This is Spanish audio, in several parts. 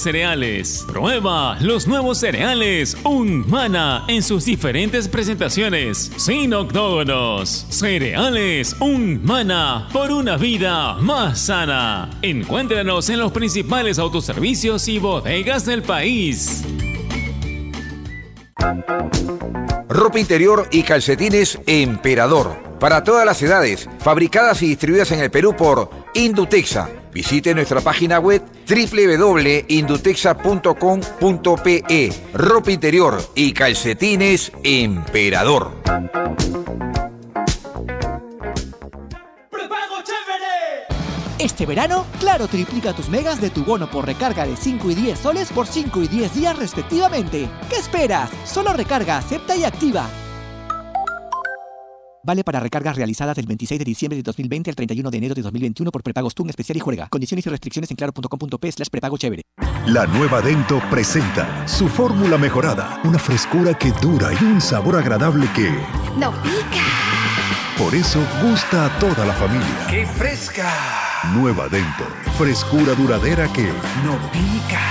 Cereales. Prueba los nuevos cereales Unmana en sus diferentes presentaciones sin octógonos. Cereales Unmana por una vida más sana. Encuéntranos en los principales autoservicios y bodegas del país. Ropa interior y calcetines Emperador. Para todas las edades, fabricadas y distribuidas en el Perú por Indutexa Visite nuestra página web www.indutexa.com.pe. Ropa interior y calcetines Emperador. Este verano, Claro triplica tus megas de tu bono por recarga de 5 y 10 soles por 5 y 10 días respectivamente. ¿Qué esperas? Solo recarga, acepta y activa. Vale para recargas realizadas del 26 de diciembre de 2020 al 31 de enero de 2021 por prepagos TUN especial y juega. Condiciones y restricciones en claro.com.p slash prepago chévere. La nueva Dento presenta su fórmula mejorada. Una frescura que dura y un sabor agradable que... ¡No pica! Por eso gusta a toda la familia. ¡Qué fresca! Nueva Dento. Frescura duradera que... ¡No pica!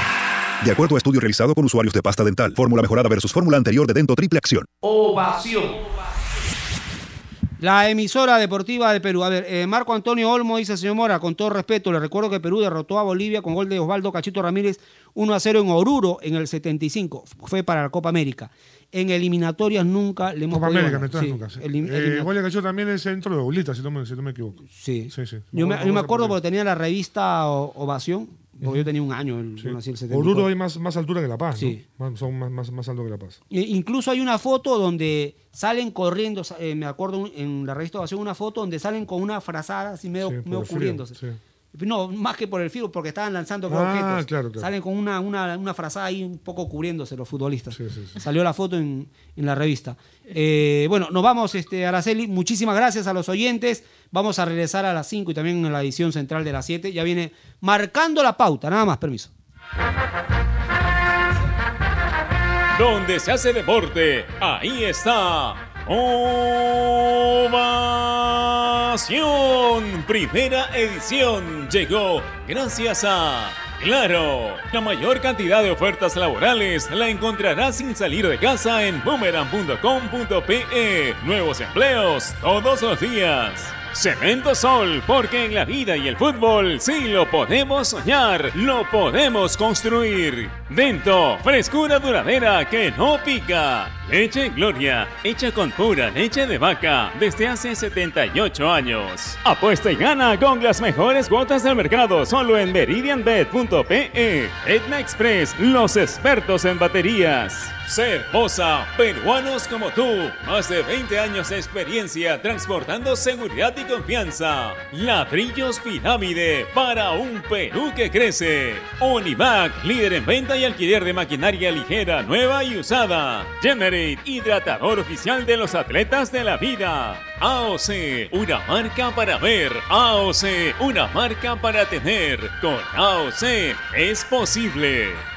De acuerdo a estudio realizado con usuarios de pasta dental, fórmula mejorada versus fórmula anterior de Dento Triple Acción. Ovación. La emisora deportiva de Perú. A ver, eh, Marco Antonio Olmo dice, señor Mora, con todo respeto, le recuerdo que Perú derrotó a Bolivia con gol de Osvaldo Cachito Ramírez 1 a 0 en Oruro en el 75. Fue para la Copa América. En eliminatorias nunca le hemos Copa podido América, ganar. me Sí, nunca. Sí. Eh, igual de Cachorro también es centro de bolita, si no me, si no me equivoco. Sí. Sí, sí. Yo me, yo me acuerdo porque tenía la revista O- Ovación, porque yo tenía un año, el, yo nací el 74. Oruro hay más, más altura que La Paz, Sí. ¿no? Más- Son más, más, más alto que La Paz. E- Incluso hay una foto donde salen corriendo, eh, me acuerdo en la revista Ovación, una foto donde salen con una frazada así medio, Sí, medio frío, cubriéndose. sí. No, más que por el frío, porque estaban lanzando Ah, objetos. claro, claro. Salen con una, una, una frazada ahí un poco cubriéndose los futbolistas. Sí, sí, sí. Salió la foto en, en la revista. Eh, bueno, nos vamos, este, Araceli. Muchísimas gracias a los oyentes. Vamos a regresar a las 5 y también en la edición central de las 7. Ya viene marcando la pauta. Nada más, permiso. Donde se hace deporte, ahí está. Ovación. Primera edición llegó gracias a Claro. La mayor cantidad de ofertas laborales la encontrarás sin salir de casa en boomerang.com.pe. Nuevos empleos todos los días. Cemento Sol, porque en la vida y el fútbol sí lo podemos soñar, lo podemos construir. Dento, frescura duradera que no pica. Leche Gloria, hecha con pura leche de vaca desde hace 78 años. Apuesta y gana con las mejores cuotas del mercado solo en meridianbet.pe. Etna Express, los expertos en baterías. Cervosa, peruanos como tú, más de 20 años de experiencia transportando seguridad y confianza. Ladrillos Pirámide para un Perú que crece. Univac, líder en venta y alquiler de maquinaria ligera, nueva y usada. Generate, hidratador oficial de los atletas de la vida. AOC, una marca para ver. AOC, una marca para tener. Con AOC es posible.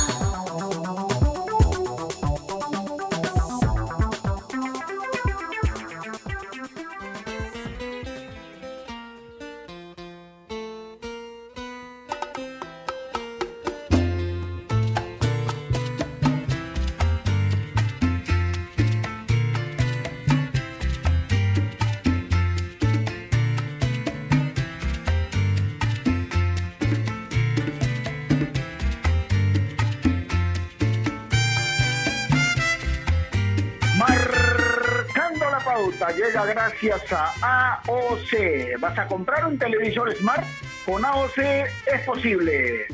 AOC. ¿Vas a comprar un televisor Smart? Con AOC es posible.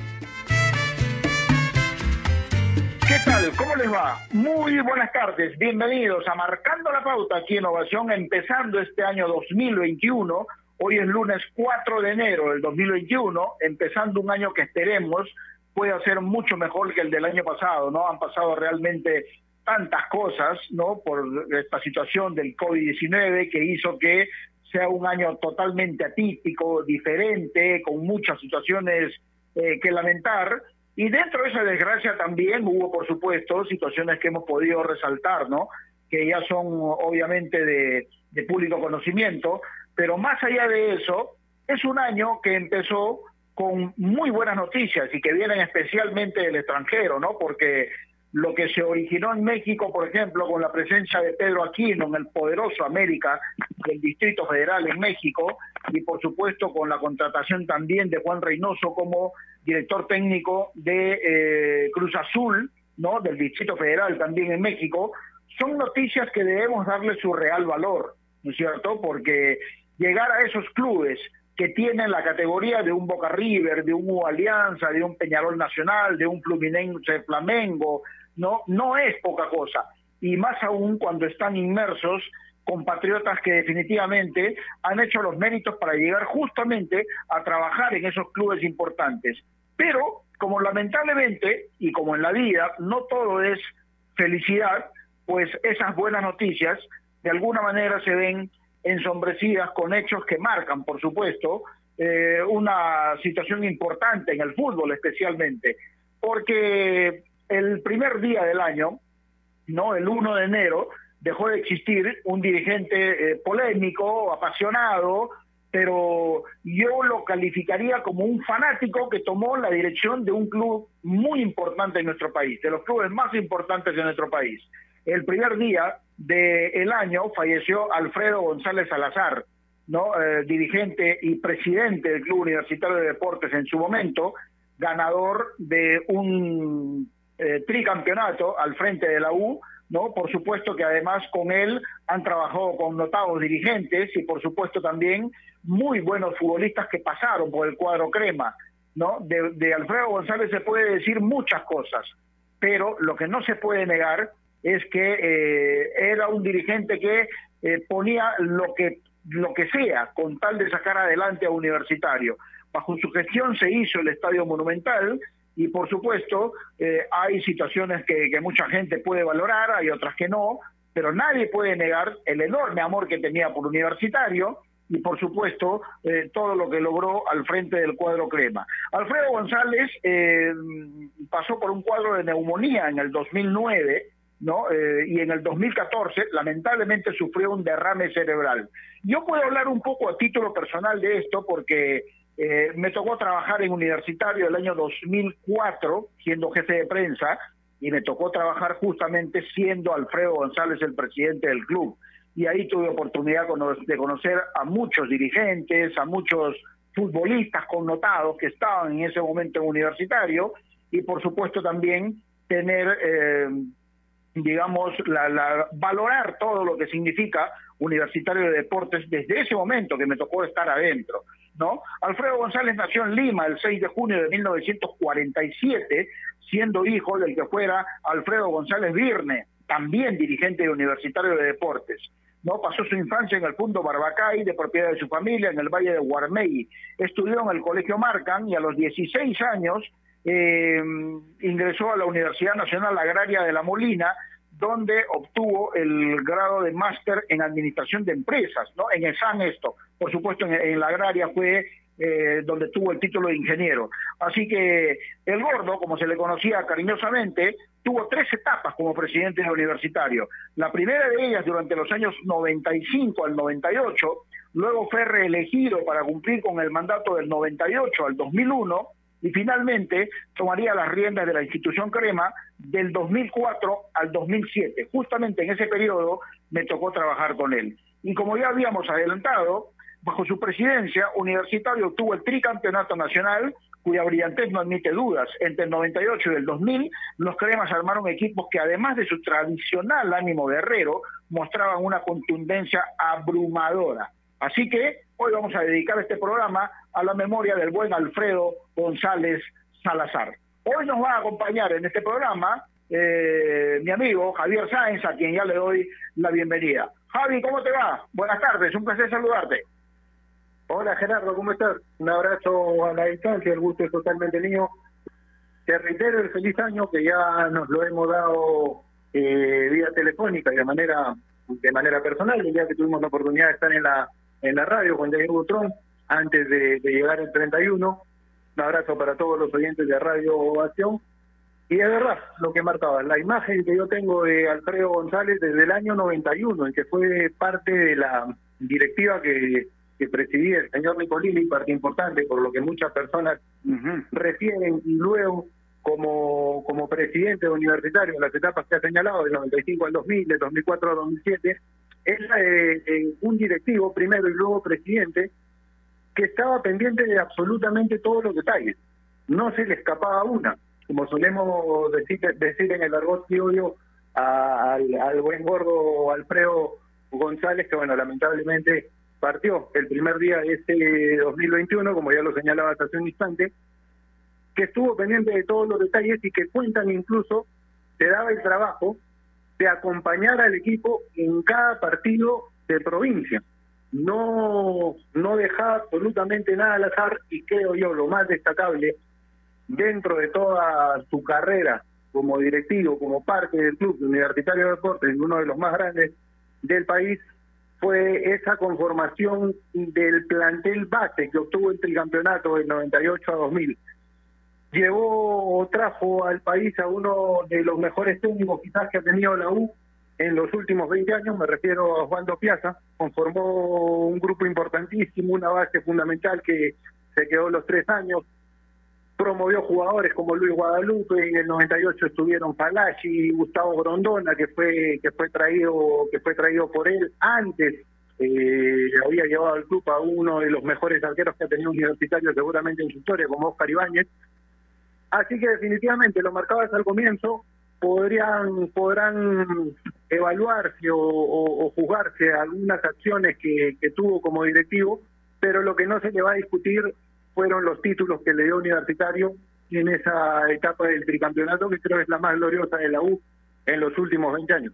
¿Qué tal? ¿Cómo les va? Muy buenas tardes. Bienvenidos a Marcando la Pauta aquí en Ovación, empezando este año 2021. Hoy es lunes 4 de enero del 2021, empezando un año que esperemos pueda ser mucho mejor que el del año pasado, ¿no? Han pasado realmente tantas cosas, ¿no? Por esta situación del COVID-19 que hizo que sea un año totalmente atípico, diferente, con muchas situaciones eh, que lamentar. Y dentro de esa desgracia también hubo, por supuesto, situaciones que hemos podido resaltar, ¿no? Que ya son obviamente de, de público conocimiento, pero más allá de eso, es un año que empezó con muy buenas noticias y que vienen especialmente del extranjero, ¿no? Porque lo que se originó en México, por ejemplo, con la presencia de Pedro Aquino en el poderoso América del Distrito Federal en México, y por supuesto con la contratación también de Juan Reynoso como director técnico de eh, Cruz Azul, ¿no? Del Distrito Federal también en México, son noticias que debemos darle su real valor, ¿no es cierto? Porque llegar a esos clubes que tienen la categoría de un Boca River, de un U Alianza, de un Peñarol Nacional, de un Fluminense Flamengo, no, no es poca cosa. Y más aún cuando están inmersos compatriotas que definitivamente han hecho los méritos para llegar justamente a trabajar en esos clubes importantes. Pero, como lamentablemente, y como en la vida, no todo es felicidad, pues esas buenas noticias de alguna manera se ven ensombrecidas con hechos que marcan, por supuesto, eh, una situación importante en el fútbol especialmente, porque el primer día del año, no, el 1 de enero, dejó de existir un dirigente eh, polémico, apasionado, pero yo lo calificaría como un fanático que tomó la dirección de un club muy importante en nuestro país, de los clubes más importantes de nuestro país. El primer día del año falleció Alfredo González Salazar, ¿no? Eh, dirigente y presidente del Club Universitario de Deportes en su momento, ganador de un eh, tricampeonato al frente de la U, ¿no? Por supuesto que además con él han trabajado con notados dirigentes y por supuesto también muy buenos futbolistas que pasaron por el cuadro crema, ¿no? De, Alfredo González se puede decir muchas cosas, pero lo que no se puede negar es que eh, era un dirigente que eh, ponía lo que lo que sea con tal de sacar adelante a Universitario. Bajo su gestión se hizo el Estadio Monumental y por supuesto eh, hay situaciones que, mucha gente puede valorar, hay otras que no, pero nadie puede negar el enorme amor que tenía por Universitario y por supuesto eh, todo lo que logró al frente del cuadro crema. Alfredo González eh, pasó por un cuadro de neumonía en el 2009 ¿no? Eh, y en el 2014 lamentablemente sufrió un derrame cerebral. Yo puedo hablar un poco a título personal de esto porque eh, me tocó trabajar en universitario el año 2004 siendo jefe de prensa y me tocó trabajar justamente siendo Alfredo González el presidente del club. Y ahí tuve oportunidad de conocer a muchos dirigentes, a muchos futbolistas connotados que estaban en ese momento en universitario y por supuesto también tener eh, digamos, la, valorar todo lo que significa Universitario de Deportes desde ese momento que me tocó estar adentro. ¿No? Alfredo González nació en Lima el 6 de junio de 1947, siendo hijo del que fuera Alfredo González Virne, también dirigente Universitario de Deportes. ¿no? Pasó su infancia en el punto Barbacay, de propiedad de su familia, en el Valle de Guarmey. Estudió en el Colegio Marcan y a los 16 años eh, ingresó a la Universidad Nacional Agraria de La Molina, donde obtuvo el grado de máster en administración de empresas, ¿no? En San esto, por supuesto en, la agraria fue eh, donde tuvo el título de ingeniero. Así que el gordo, como se le conocía cariñosamente, tuvo tres etapas como presidente universitario. La primera de ellas durante los años 95 al 98, luego fue reelegido para cumplir con el mandato del 98 al 2001 y finalmente tomaría las riendas de la institución Crema del 2004 al 2007. Justamente en ese periodo me tocó trabajar con él. Y como ya habíamos adelantado, bajo su presidencia, Universitario obtuvo el tricampeonato nacional, cuya brillantez no admite dudas. Entre el 98 y el 2000, los cremas armaron equipos que además de su tradicional ánimo guerrero, mostraban una contundencia abrumadora. Así que hoy vamos a dedicar este programa a la memoria del buen Alfredo González Salazar. Hoy nos va a acompañar en este programa eh, mi amigo Javier Sáenz, a quien ya le doy la bienvenida. Javi, ¿cómo te va? Buenas tardes, un placer saludarte. Hola Gerardo, ¿cómo estás? Un abrazo a la distancia, el gusto es totalmente mío. te reitero el feliz año que ya nos lo hemos dado eh, vía telefónica y de manera de manera personal, el día que tuvimos la oportunidad de estar en la en la radio con Diego Trump antes de, de llegar el 31. Un abrazo para todos los oyentes de Radio Ovación. Y es verdad lo que marcaba, la imagen que yo tengo de Alfredo González desde el año 91, en que fue parte de la directiva que, que presidía el señor Nicolini, parte importante, por lo que muchas personas refieren, y luego como, como presidente universitario en las etapas que ha señalado, del 95 al 2000, del 2004 al 2007, es eh, eh, un directivo, primero y luego presidente, que estaba pendiente de absolutamente todos los detalles. No se le escapaba una como solemos decir, decir en el argot criollo, al, al buen gordo Alfredo González, que bueno, lamentablemente partió el primer día de este 2021, como ya lo señalaba hace un instante, que estuvo pendiente de todos los detalles y que cuentan incluso, te daba el trabajo de acompañar al equipo en cada partido de provincia. No, no dejaba absolutamente nada al azar y creo yo lo más destacable dentro de toda su carrera como directivo, como parte del Club Universitario de Deportes, uno de los más grandes del país, fue esa conformación del plantel base que obtuvo el tricampeonato del 98 a 2000. Llevó o trajo al país a uno de los mejores técnicos quizás que ha tenido la U en los últimos 20 años, me refiero a Juan Piazza, conformó un grupo importantísimo, una base fundamental que se quedó los tres años, promovió jugadores como Luis Guadalupe, en el 98 estuvieron Palachi y Gustavo Grondona, que fue que fue traído que fue traído por él antes eh, había llevado al club a uno de los mejores arqueros que ha tenido universitario seguramente en su historia, como Oscar Ibáñez. Así que definitivamente lo marcabas al comienzo, podrían podrán evaluarse o, o, juzgarse algunas acciones que, que tuvo como directivo, pero lo que no se le va a discutir fueron los títulos que le dio Universitario en esa etapa del tricampeonato, que creo es la más gloriosa de la U en los últimos 20 años.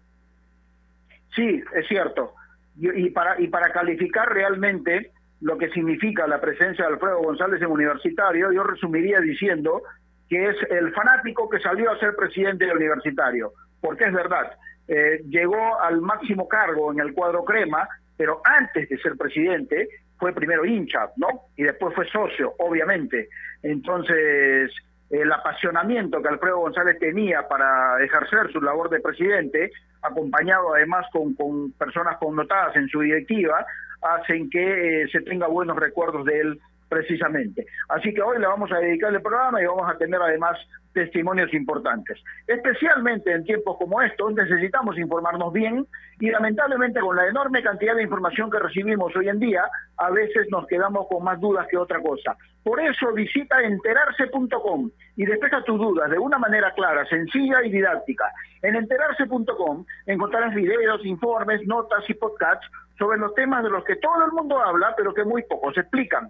Sí, es cierto. Y, para, y para calificar realmente lo que significa la presencia de Alfredo González en Universitario, yo resumiría diciendo que es el fanático que salió a ser presidente de Universitario, porque es verdad, eh, llegó al máximo cargo en el cuadro crema, pero antes de ser presidente fue primero hincha, ¿no? Y después fue socio, obviamente. Entonces, el apasionamiento que Alfredo González tenía para ejercer su labor de presidente, acompañado además con, con personas connotadas en su directiva, hacen que eh, se tenga buenos recuerdos de él precisamente. Así que hoy le vamos a dedicar el programa y vamos a tener además testimonios importantes. Especialmente en tiempos como estos necesitamos informarnos bien y lamentablemente con la enorme cantidad de información que recibimos hoy en día, a veces nos quedamos con más dudas que otra cosa. Por eso visita enterarse.com y despeja tus dudas de una manera clara, sencilla y didáctica. En enterarse.com encontrarás videos, informes, notas y podcasts sobre los temas de los que todo el mundo habla, pero que muy pocos explican.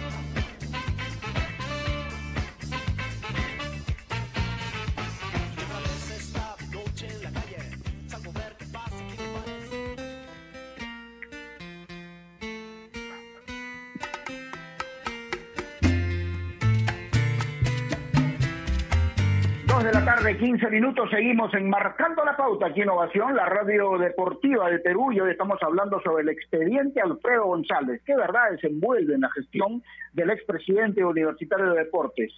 De la tarde, 15 minutos, seguimos enmarcando la pauta aquí en Ovación, la radio deportiva de Perú, y hoy estamos hablando sobre el expediente Alfredo González, que verdad desenvuelve en la gestión del expresidente universitario de deportes.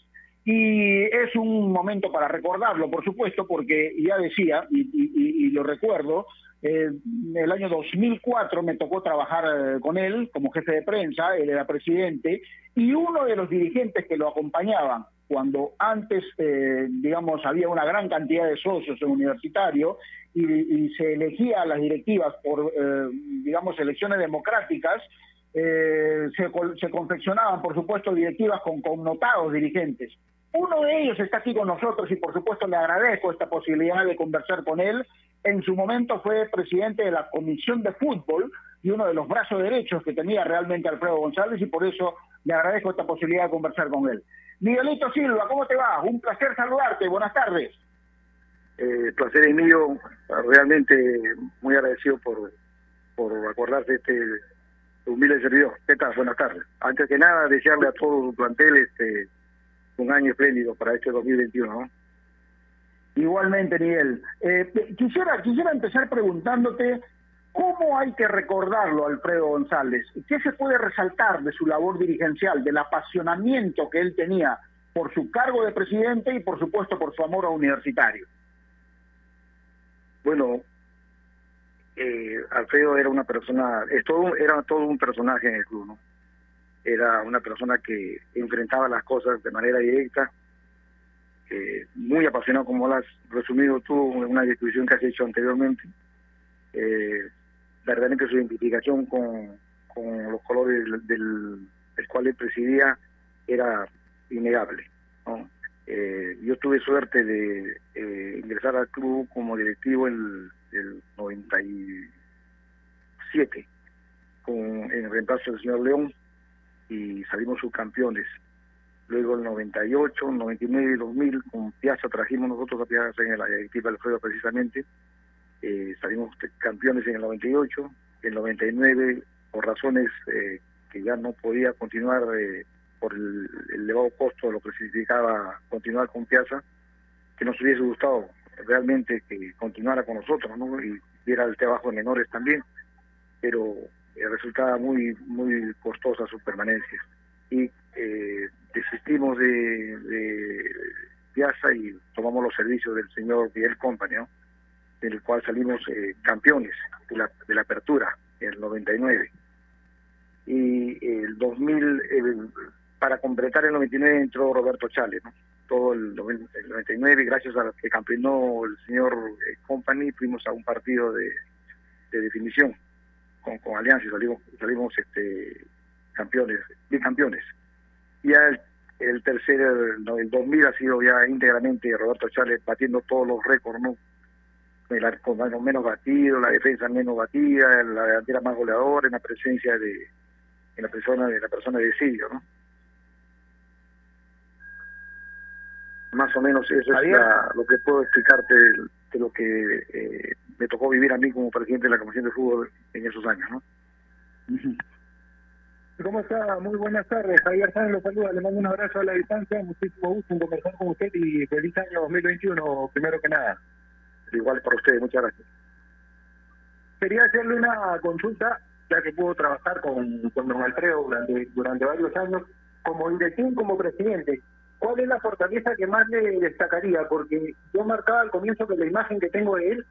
Y es un momento para recordarlo, por supuesto, porque ya decía, y lo recuerdo, eh, el año 2004 me tocó trabajar eh, con él como jefe de prensa, él era presidente, y uno de los dirigentes que lo acompañaban, cuando antes, eh, digamos, había una gran cantidad de socios en universitario y, y se elegía a las directivas por, eh, digamos, elecciones democráticas, eh, se, se confeccionaban, por supuesto, directivas con connotados dirigentes. Uno de ellos está aquí con nosotros y, por supuesto, le agradezco esta posibilidad de conversar con él. En su momento fue presidente de la Comisión de Fútbol y uno de los brazos derechos que tenía realmente Alfredo González y por eso le agradezco esta posibilidad de conversar con él. Miguelito Silva, ¿cómo te va? Un placer saludarte. Buenas tardes. Eh, el placer es mío, realmente muy agradecido por, por acordarse de este humilde servidor. ¿Qué tal? Buenas tardes. Antes que nada, desearle a todo su plantel este, un año espléndido para este 2021. ¿no? Igualmente, Miguel. Eh, quisiera, quisiera empezar preguntándote cómo hay que recordarlo, Alfredo González. ¿Qué se puede resaltar de su labor dirigencial, del apasionamiento que él tenía por su cargo de presidente y, por supuesto, por su amor a universitario? Bueno, eh, Alfredo era una persona, es todo, era todo un personaje en el club, ¿no? Era una persona que enfrentaba las cosas de manera directa, eh, muy apasionado como lo has resumido tú en una descripción que has hecho anteriormente. Eh, verdaderamente su identificación con, con los colores del, del, del cual él presidía era innegable. ¿no? Eh, yo tuve suerte de eh, ingresar al club como directivo en el 97 con, en reemplazo del señor León y salimos subcampeones. Luego el 98, 99 y 2000 con Piazza trajimos nosotros a Piazza en la directiva Alfredo precisamente. Eh, salimos campeones en el 98, el 99 por razones eh, que ya no podía continuar eh, por el, el elevado costo de lo que significaba continuar con Piazza, que nos hubiese gustado realmente que continuara con nosotros, ¿no? Y diera el trabajo de menores también, pero eh, resultaba muy muy costosa su permanencia. Y eh, desistimos de, de Piazza y tomamos los servicios del señor Miguel Company, ¿no? Del cual salimos eh, campeones de la, de la apertura el 99. Y el 2000, el- para completar el 99 entró Roberto Chale, ¿no? todo el, noven- el 99, y gracias a que campeonó el señor eh, Company, fuimos a un partido de, de definición con, con Alianza y salimos, salimos este, campeones, bicampeones. Ya el, el tercer, el, el 2000 ha sido ya íntegramente Roberto Chávez batiendo todos los récords, ¿no? El arco menos, menos batido, la defensa menos batida, la delantera más goleadora, en la presencia de, en la persona de la persona de Silvio, ¿no? Más o menos eso es la- lo que puedo explicarte de, de lo que eh, me tocó vivir a mí como presidente de la Comisión de Fútbol en esos años, ¿no? ¿Cómo está? Muy buenas tardes. Javier Sánchez lo saluda, le mando un abrazo a la distancia. Muchísimo gusto en conversar con usted y feliz año 2021, primero que nada. Igual para ustedes, muchas gracias. Quería hacerle una consulta, ya que pudo trabajar con, con don Alfredo durante, durante varios años, como directivo y como presidente. ¿Cuál es la fortaleza que más le destacaría? Porque yo marcaba al comienzo que la imagen que tengo de él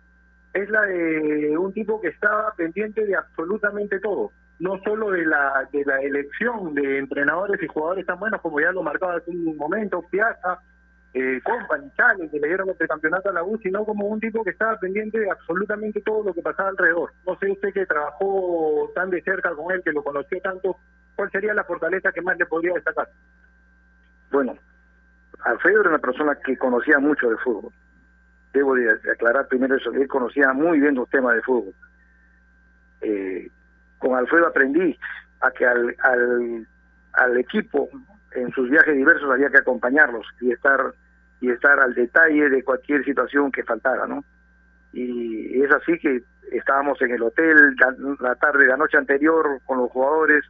es la de un tipo que estaba pendiente de absolutamente todo, no solo de la de la elección de entrenadores y jugadores tan buenos como ya lo marcaba hace un momento, Piazza, eh, Company, que le dieron este campeonato a la U, sino como un tipo que estaba pendiente de absolutamente todo lo que pasaba alrededor. No sé usted que trabajó tan de cerca con él, que lo conoció tanto, ¿cuál sería la fortaleza que más le podría destacar? Bueno, Alfredo era una persona que conocía mucho de fútbol. Debo de aclarar primero eso, él conocía muy bien los temas de fútbol. Eh, con Alfredo aprendí a que al, al, al equipo en sus viajes diversos había que acompañarlos y estar y estar al detalle de cualquier situación que faltara, ¿no? Y es así que estábamos en el hotel la, la tarde, la noche anterior con los jugadores,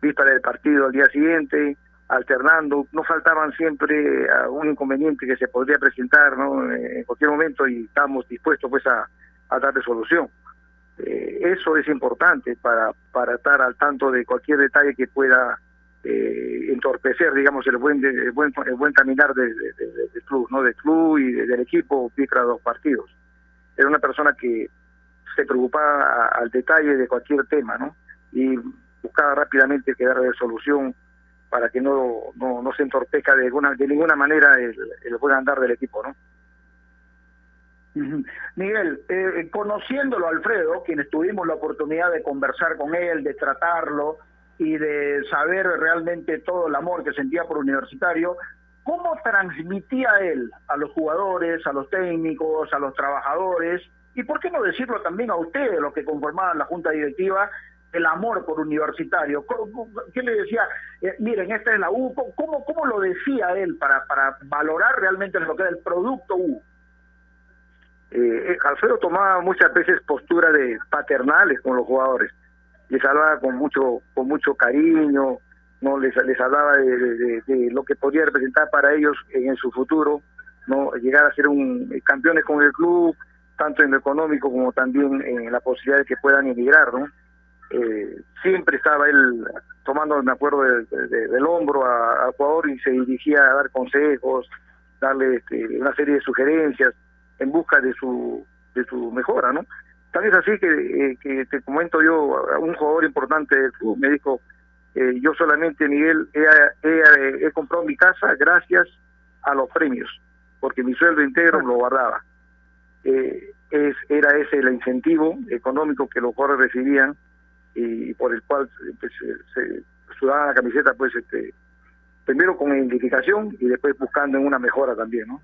víspera del partido al día siguiente, alternando, no faltaban siempre a un inconveniente que se podría presentar ¿no? en cualquier momento y estamos dispuestos pues a, a darle solución. Eh, eso es importante para estar al tanto de cualquier detalle que pueda eh, entorpecer, digamos, el buen, el buen, el buen caminar del de, club, ¿no? Del club y del equipo a los partidos. Era una persona que se preocupaba al detalle de cualquier tema, ¿no? Y buscaba rápidamente que darle solución para que no, no, no se entorpezca de, alguna, de ninguna manera el, el buen andar del equipo, ¿no? Miguel, eh, conociéndolo Alfredo, quienes tuvimos la oportunidad de conversar con él, de tratarlo y de saber realmente todo el amor que sentía por universitario, ¿cómo transmitía él a los jugadores, a los técnicos, a los trabajadores y por qué no decirlo también a ustedes, los que conformaban la junta directiva, el amor por universitario. ¿Qué le decía? Eh, miren, esta es la U. ¿Cómo, ¿Cómo lo decía él para, para valorar realmente lo que era el producto U? Eh, eh, Alfredo tomaba muchas veces postura de paternales con los jugadores. Les hablaba con mucho, con mucho cariño, no les, les hablaba de, de, lo que podía representar para ellos en, su futuro, no llegar a ser un campeones con el club, tanto en lo económico como también en la posibilidad de que puedan emigrar, ¿no? Eh, siempre estaba él tomando, me acuerdo, del hombro al jugador y se dirigía a dar consejos, darle este, una serie de sugerencias en busca de su de su mejora, ¿no? Tal es así que, eh, que te comento yo, un jugador importante del club me dijo, eh, yo solamente, Miguel, he, he, comprado mi casa gracias a los premios, porque mi sueldo entero lo guardaba. Eh, es, era ese el incentivo económico que los jugadores recibían y por el cual pues, se sudaban la camiseta pues este primero con identificación y después buscando en una mejora también no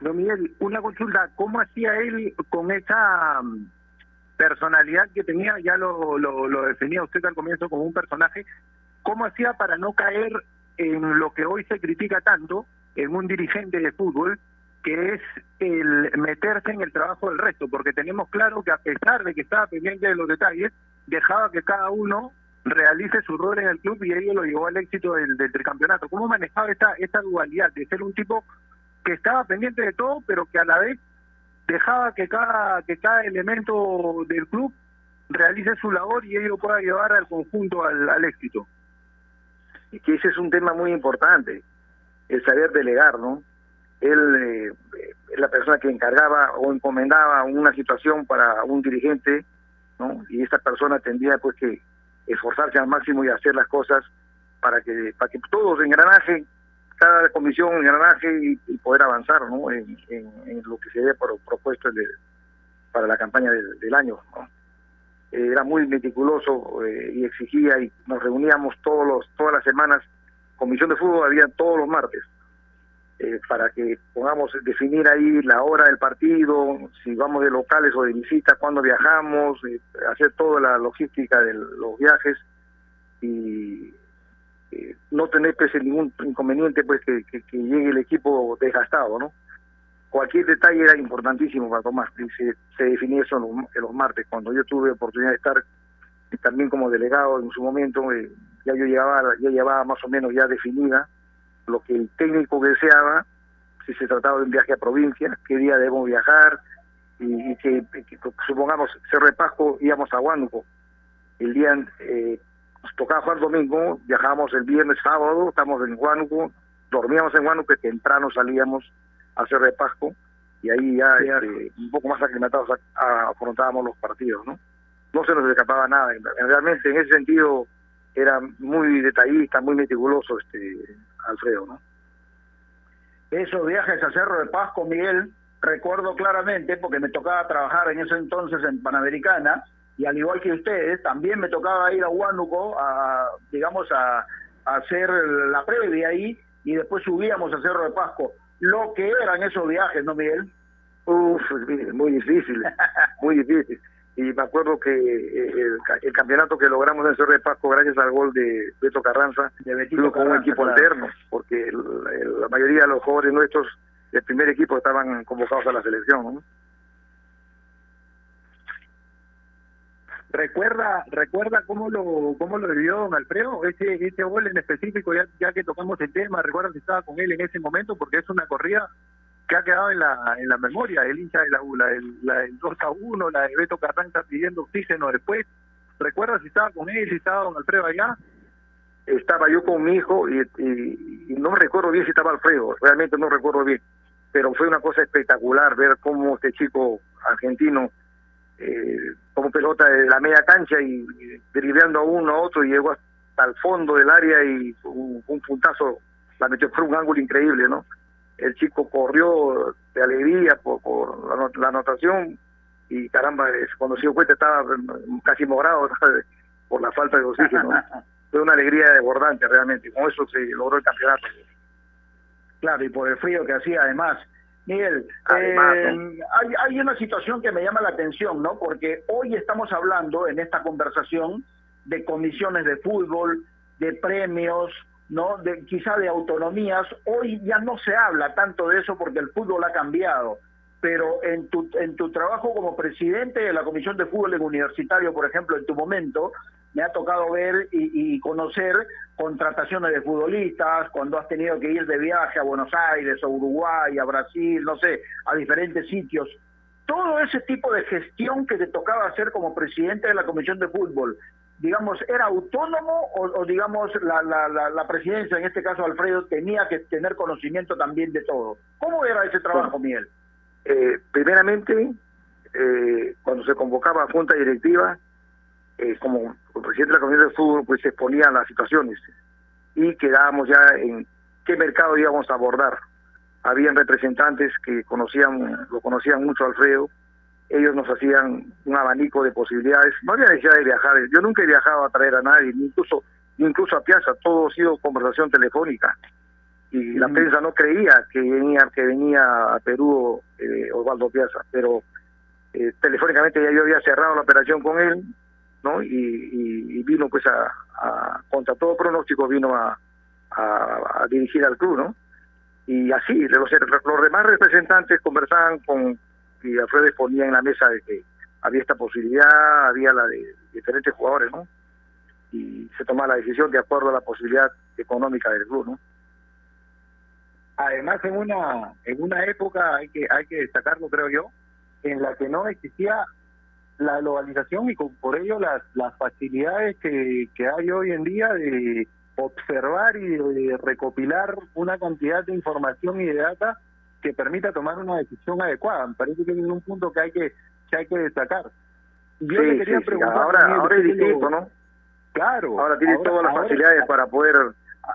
no Miguel una consulta. Cómo hacía él con esa mm, personalidad que tenía ya lo, lo, lo definía usted al comienzo como un personaje. Cómo hacía para no caer en lo que hoy se critica tanto en un dirigente de fútbol que es el meterse en el trabajo del resto, porque tenemos claro que a pesar de que estaba pendiente de los detalles, dejaba que cada uno realice su rol en el club y ello lo llevó al éxito del, del, campeonato. ¿Cómo manejaba esta, esta dualidad de ser un tipo que estaba pendiente de todo, pero que a la vez dejaba que cada, que cada elemento del club realice su labor y ello pueda llevar al conjunto al, éxito? Y que ese es un tema muy importante, el saber delegar, ¿no? él eh, la persona que encargaba o encomendaba una situación para un dirigente, ¿no? Y esta persona tendría pues que esforzarse al máximo y hacer las cosas para que para que todos engranaje, cada comisión engranaje y, poder avanzar, ¿no? En, lo que se había propuesto para la campaña del, año, ¿no? Era muy meticuloso eh, y exigía y nos reuníamos todos los todas las semanas. Comisión de fútbol había todos los martes eh, para que podamos definir ahí la hora del partido, si vamos de locales o de visita, cuándo viajamos, eh, hacer toda la logística de los viajes y eh, no tener pues ningún inconveniente pues que, que, llegue el equipo desgastado, ¿no? Cualquier detalle era importantísimo para Tomás, se, se definía eso en los, martes, cuando yo tuve oportunidad de estar también como delegado en su momento, ya yo llevaba, ya llevaba más o menos ya definida lo que el técnico deseaba, si se trataba de un viaje a provincia, qué día debemos viajar, y, que, supongamos Cerro de Pasco íbamos a Huánuco. El día eh, tocaba jugar domingo, viajábamos el viernes, sábado, estamos en Huánuco, dormíamos en Huánuco, temprano salíamos a Cerro de Pasco, y ahí ya este, un poco más aclimatados afrontábamos los partidos, ¿no? No se nos escapaba nada. Realmente, en ese sentido, era muy detallista, muy meticuloso este Alfredo, ¿no? Esos viajes a Cerro de Pasco, Miguel, recuerdo claramente porque me tocaba trabajar en ese entonces en Panamericana y al igual que ustedes, también me tocaba ir a Huánuco a, digamos, a, a hacer la previa ahí y después subíamos a Cerro de Pasco. Lo que eran esos viajes, ¿no, Miguel? Uf, muy difícil, muy difícil y me acuerdo que eh, el, campeonato que logramos en Cerro de Pasco gracias al gol de Beto Carranza fue con un equipo alterno porque la mayoría de los jóvenes nuestros del primer equipo estaban convocados a la selección ¿no? Recuerda recuerda cómo lo cómo lo vivió don Alfredo ese ese gol en específico ya ya que tocamos el tema recuerda si estaba con él en ese momento porque es una corrida que ha quedado en la en la memoria. El hincha de la U la del, la del 2 a 1 la de Beto Carranza pidiendo oxígeno después. Recuerda si estaba con él si estaba don Alfredo allá estaba yo con mi hijo y, y- y no recuerdo bien si estaba Alfredo, realmente no recuerdo bien, pero fue una cosa espectacular ver cómo este chico argentino eh, como pelota de la media cancha y, y dribleando a uno a otro y llegó hasta el fondo del área y un, un puntazo la metió por un ángulo increíble, ¿no? El chico corrió de alegría por, por la, la anotación y caramba, cuando se dio cuenta estaba casi morado por la falta de oxígeno. ¿no? Fue una alegría desbordante realmente, y con eso se logró el campeonato. Claro, y por el frío que hacía además. Miguel, Además, eh, hay, hay una situación que me llama la atención, ¿no? Porque hoy estamos hablando en esta conversación de comisiones de fútbol, de premios, ¿no? De, quizá de autonomías. Hoy ya no se habla tanto de eso porque el fútbol ha cambiado. Pero en tu, en tu trabajo como presidente de la Comisión de Fútbol en Universitario, por ejemplo, en tu momento, me ha tocado ver y, y conocer contrataciones de futbolistas, cuando has tenido que ir de viaje a Buenos Aires, a Uruguay, a Brasil, no sé, a diferentes sitios. Todo ese tipo de gestión que te tocaba hacer como presidente de la Comisión de Fútbol, digamos, ¿era autónomo o, o, digamos, la, la, la, la presidencia, en este caso Alfredo, tenía que tener conocimiento también de todo? ¿Cómo era ese trabajo, Miguel? Eh, primeramente, eh, cuando se convocaba a junta directiva, eh, como presidente de la Comisión de Fútbol, pues se exponían las situaciones y quedábamos ya en qué mercado íbamos a abordar. Habían representantes que conocían, lo conocían mucho Alfredo, ellos nos hacían un abanico de posibilidades. No había necesidad de viajar, yo nunca he viajado a traer a nadie, incluso, incluso a Piazza, todo ha sido conversación telefónica. Y la prensa no creía que venía, que venía a Perú eh, Osvaldo Piazza, pero eh, telefónicamente ya yo había cerrado la operación con él, ¿no? Y, vino pues a, contra todo pronóstico, vino a, a, dirigir al club, ¿no? Y así, los, demás representantes conversaban con, y Alfredo exponía en la mesa de que había esta posibilidad, había la de diferentes jugadores, ¿no? Y se tomaba la decisión de acuerdo a la posibilidad económica del club, ¿no? además en una en una época hay que hay que destacarlo creo yo en la que no existía la globalización y con, por ello las las facilidades que, que hay hoy en día de observar y de recopilar una cantidad de información y de data que permita tomar una decisión adecuada. Me parece que es un punto que hay que que hay que destacar. Yo sí, le quería sí, sí. preguntar Ahora, ahora es distinto, ¿no? Claro. Ahora tiene todas las ahora- facilidades para poder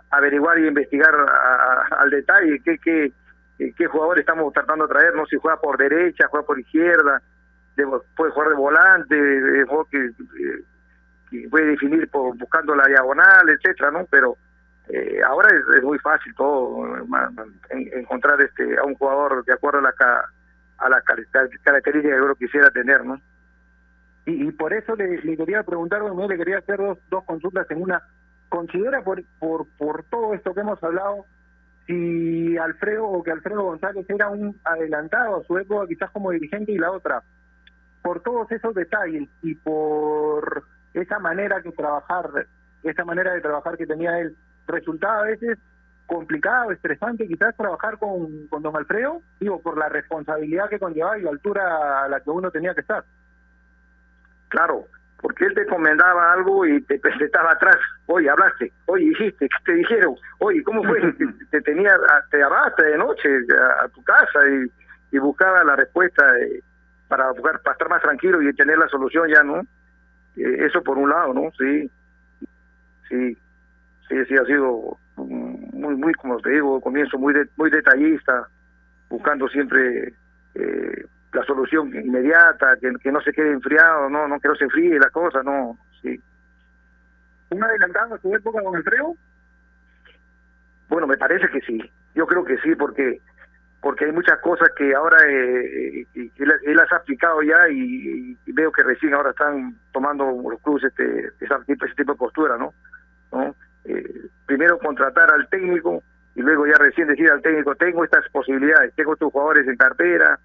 averiguar y investigar a- a- al detalle qué, qué, qué jugador estamos tratando de traer, no si juega por derecha, juega por izquierda, de- puede jugar de volante, de eh, que puede definir por, buscando la diagonal, etcétera, ¿no? Pero eh, ahora es, muy fácil todo, en- encontrar este a un jugador de acuerdo a la ca- a las car- características que uno quisiera tener, ¿no? Y, por eso le, quería preguntar, Miguel, le quería hacer dos, dos consultas en una. ¿Considera por, por, por todo esto que hemos hablado si Alfredo o que Alfredo González era un adelantado a su época quizás como dirigente y la otra? Por todos esos detalles y por esa manera que trabajar, esa manera de trabajar que tenía él, resultaba a veces complicado, estresante quizás trabajar con, con don Alfredo, digo, por la responsabilidad que conllevaba y la altura a la que uno tenía que estar. Claro, porque él te encomendaba algo y te presentaba atrás. Oye, hablaste, oye, dijiste, ¿qué te dijeron? Oye, ¿cómo fue? te, te tenía, te llamaste de noche a, a tu casa y, y buscaba la respuesta eh, para, buscar, para estar más tranquilo y tener la solución ya, ¿no? Eh, eso por un lado, ¿no? Sí, sí, sí, sí, ha sido mm, muy, muy, como te digo, comienzo muy, de- muy detallista, buscando siempre eh, la solución inmediata, que, que no se quede enfriado, no, no que no se enfríe la cosa, no, sí. ¿Un adelantado a su época, don Alfredo? Bueno, me parece que sí, yo creo que sí, porque porque hay muchas cosas que ahora eh, eh, él, él las ha aplicado ya y, veo que recién ahora están tomando los clubes este, tipo- ese tipo de postura, ¿no? Eh, primero contratar al técnico y luego ya recién decir al técnico, tengo estas posibilidades, tengo estos jugadores en cartera,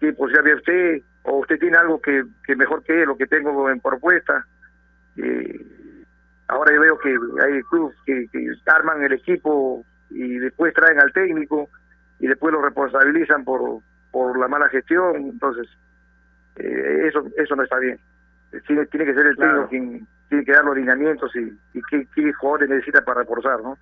qué posibilidad ve usted, o usted tiene algo que, que mejor que lo que tengo en propuesta. Eh, ahora yo veo que hay clubes que arman el equipo y después traen al técnico y después lo responsabilizan por, por la mala gestión, entonces eh, eso eso no está bien. Tiene, tiene que ser el técnico quien tiene que dar los lineamientos y, y qué, qué jugadores necesita para reforzar, ¿no?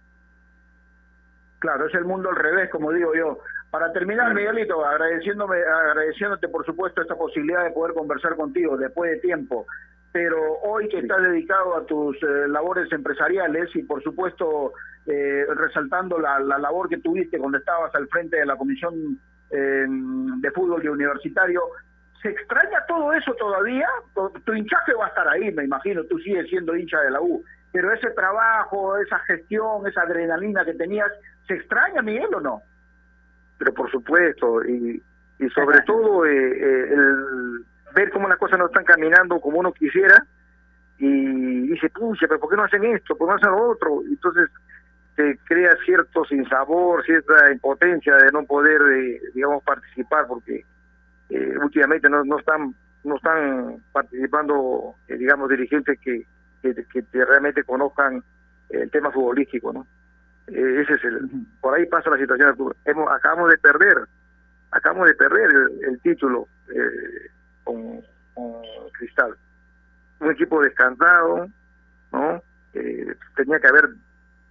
Claro, es el mundo al revés, como digo yo. Para terminar, Miguelito, agradeciéndome, agradeciéndote por supuesto esta posibilidad de poder conversar contigo después de tiempo, pero hoy que estás dedicado a tus eh, labores empresariales y por supuesto eh, resaltando la, la, labor que tuviste cuando estabas al frente de la Comisión eh, de Fútbol y Universitario, ¿se extraña todo eso todavía? Tu hinchaje va a estar ahí, me imagino, tú sigues siendo hincha de la U, pero ese trabajo, esa gestión, esa adrenalina que tenías, ¿se extraña, Miguel, o no? Pero por supuesto, y, y sobre todo eh, eh, el ver cómo las cosas no están caminando como uno quisiera, y dice, pucha, pero ¿por qué no hacen esto? ¿Por qué no hacen lo otro? Entonces se crea cierto sinsabor, cierta impotencia de no poder, eh, digamos, participar, porque eh, últimamente no, no están no están participando, eh, digamos, dirigentes que, que, que, realmente conozcan el tema futbolístico, ¿no? Eh, ese es el, por ahí pasa la situación. Hemos, acabamos de perder, acabamos de perder el, el título eh, con, con, Cristal. Un equipo descansado, ¿no? Tenía que haber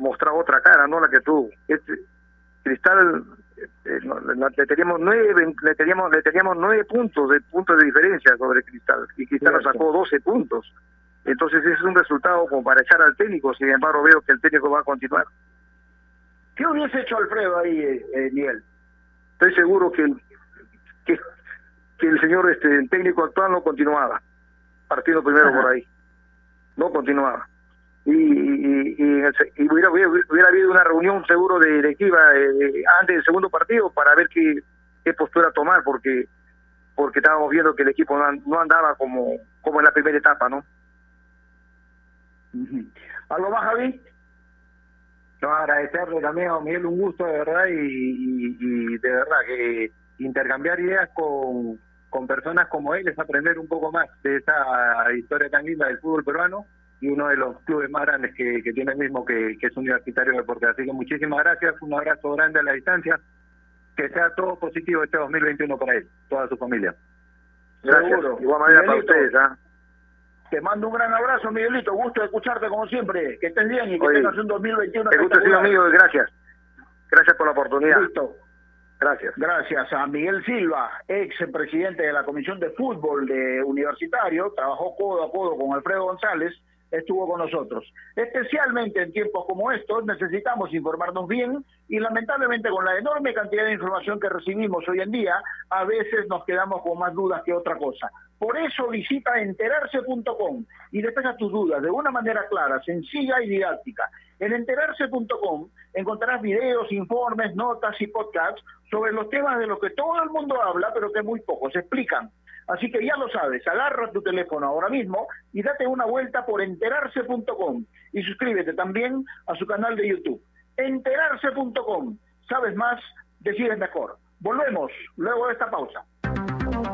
mostrado otra cara, no la que tuvo. Este, Cristal eh, le teníamos nueve le teníamos le teníamos nueve puntos de puntos de diferencia sobre Cristal y Cristal nos sacó 12 puntos. Entonces ese es un resultado como para echar al técnico sin embargo veo que el técnico va a continuar. ¿qué hubiese hecho Alfredo ahí eh, eh Miguel? estoy seguro que, que que el señor este el técnico actual no continuaba. Partiendo primero Ajá. por ahí. No continuaba y, y, y, hubiera, hubiera, habido una reunión seguro de directiva eh, antes del segundo partido para ver qué, qué postura tomar porque porque estábamos viendo que el equipo no, no andaba como como en la primera etapa no algo más Javi no agradecerle también a Miguel un gusto de verdad y, y, y de verdad que intercambiar ideas con con personas como él es aprender un poco más de esa historia tan linda del fútbol peruano y uno de los clubes más grandes que, que tiene el mismo, que, que es Universitario Deporte. Así que muchísimas gracias, un abrazo grande a la distancia, que sea todo positivo este 2021 para él, toda su familia. Gracias, Seguro. igual manera para ustedes. ¿eh? Te mando un gran abrazo, Miguelito, gusto de escucharte como siempre, que estés bien y que Oye, tengas un 2021. El gusto sido amigo, gracias. Gracias por la oportunidad. Listo. Gracias. Gracias a Miguel Silva, ex presidente de la Comisión de Fútbol de Universitario, trabajó codo a codo con Alfredo González, estuvo con nosotros. Especialmente en tiempos como estos necesitamos informarnos bien y lamentablemente con la enorme cantidad de información que recibimos hoy en día, a veces nos quedamos con más dudas que otra cosa. Por eso visita enterarse.com y despeja tus dudas de una manera clara, sencilla y didáctica. En enterarse.com encontrarás videos, informes, notas y podcasts sobre los temas de los que todo el mundo habla, pero que muy pocos explican. Así que ya lo sabes, agarra tu teléfono ahora mismo y date una vuelta por enterarse.com y suscríbete también a su canal de YouTube. Enterarse.com. Sabes más, decides mejor. Volvemos luego de esta pausa.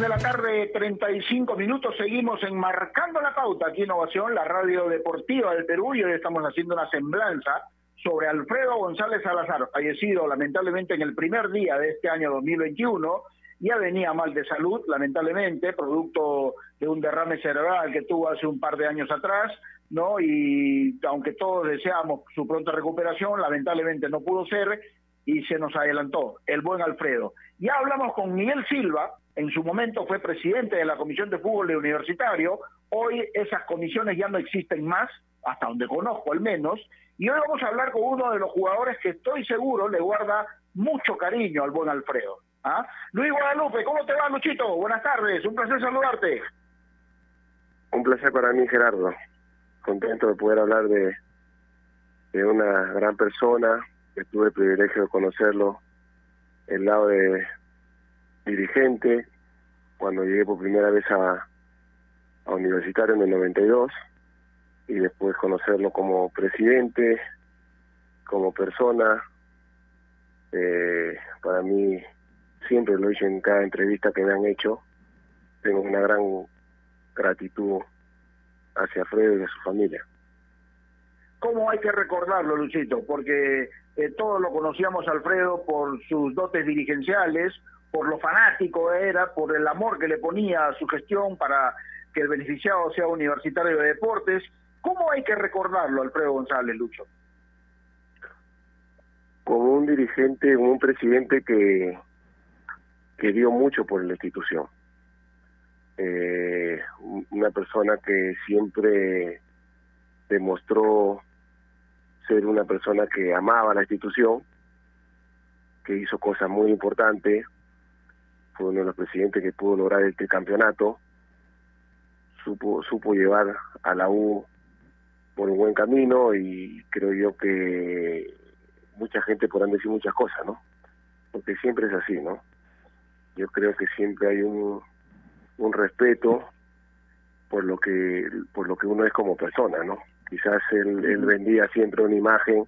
de la tarde, 35 minutos. Seguimos enmarcando la pauta aquí en Ovación, la radio deportiva del Perú. Y hoy estamos haciendo una semblanza sobre Alfredo González Salazar, fallecido lamentablemente en el primer día de este año 2021. Ya venía mal de salud, lamentablemente, producto de un derrame cerebral que tuvo hace un par de años atrás, ¿no? Y aunque todos deseamos su pronta recuperación, lamentablemente no pudo ser y se nos adelantó el buen Alfredo. Ya hablamos con Miguel Silva, en su momento fue presidente de la Comisión de Fútbol Universitario, hoy esas comisiones ya no existen más, hasta donde conozco al menos, y hoy vamos a hablar con uno de los jugadores que estoy seguro le guarda mucho cariño al buen Alfredo. ¿ah? Luis Guadalupe, ¿cómo te va Luchito? Buenas tardes, un placer saludarte. Un placer para mí Gerardo, contento de poder hablar de, de una gran persona, que tuve el privilegio de conocerlo el lado de dirigente, cuando llegué por primera vez a, a Universitario en el 92, y después conocerlo como presidente, como persona. Eh, para mí, siempre lo he dicho en cada entrevista que me han hecho, tengo una gran gratitud hacia Alfredo y a su familia. ¿Cómo hay que recordarlo, Luchito? Porque eh, todos lo conocíamos Alfredo por sus dotes dirigenciales, por lo fanático era, por el amor que le ponía a su gestión para que el beneficiado sea universitario de deportes. ¿Cómo hay que recordarlo, Alfredo González, Lucho? Como un dirigente, un presidente que, que dio mucho por la institución. Eh, una persona que siempre demostró ser una persona que amaba la institución, que hizo cosas muy importantes, fue uno de los presidentes que pudo lograr este campeonato, supo, supo llevar a la U por un buen camino y creo yo que mucha gente podrán decir muchas cosas, ¿no? Porque siempre es así, ¿no? Yo creo que siempre hay un, un respeto por lo que por lo que uno es como persona, ¿no? Quizás él, él vendía siempre una imagen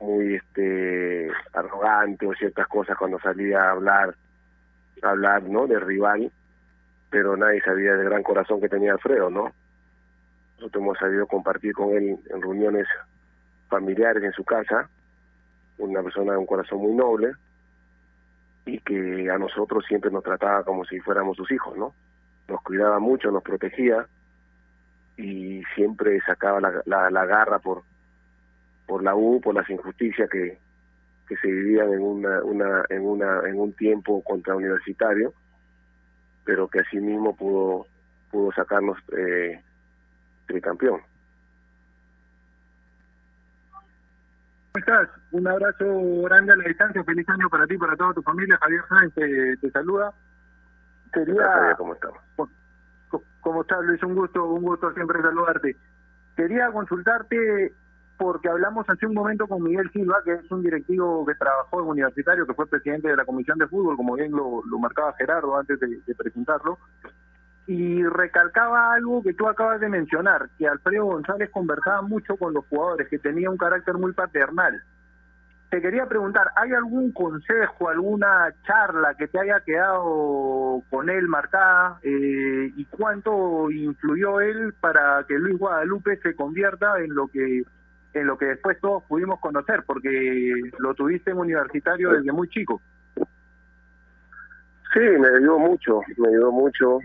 muy este arrogante o ciertas cosas cuando salía a hablar hablar no de rival pero nadie sabía del gran corazón que tenía Alfredo no nosotros hemos sabido compartir con él en reuniones familiares en su casa, una persona de un corazón muy noble y que a nosotros siempre nos trataba como si fuéramos sus hijos, ¿no? Nos cuidaba mucho, nos protegía y siempre sacaba la, la, la garra por por la U, por las injusticias que, que se vivían en una, una, en una, en un tiempo contra universitario, pero que asimismo pudo, pudo sacarnos eh, tricampeón. ¿Cómo estás? Un abrazo grande a la distancia, feliz año para ti, para toda tu familia. Javier Sáenz te, te saluda. Quería... ¿Cómo estamos? ¿Cómo estás, Luis? Un gusto, un gusto siempre saludarte. Quería consultarte porque hablamos hace un momento con Miguel Silva, que es un directivo que trabajó en Universitario, que fue presidente de la Comisión de Fútbol, como bien lo, marcaba Gerardo antes de, de presentarlo, y recalcaba algo que tú acabas de mencionar, que Alfredo González conversaba mucho con los jugadores, que tenía un carácter muy paternal. Te quería preguntar, ¿hay algún consejo, alguna charla que te haya quedado con él marcada eh, y cuánto influyó él para que Luis Guadalupe se convierta en lo que en lo que después todos pudimos conocer, porque lo tuviste en universitario desde muy chico. Sí, me ayudó mucho, me ayudó mucho.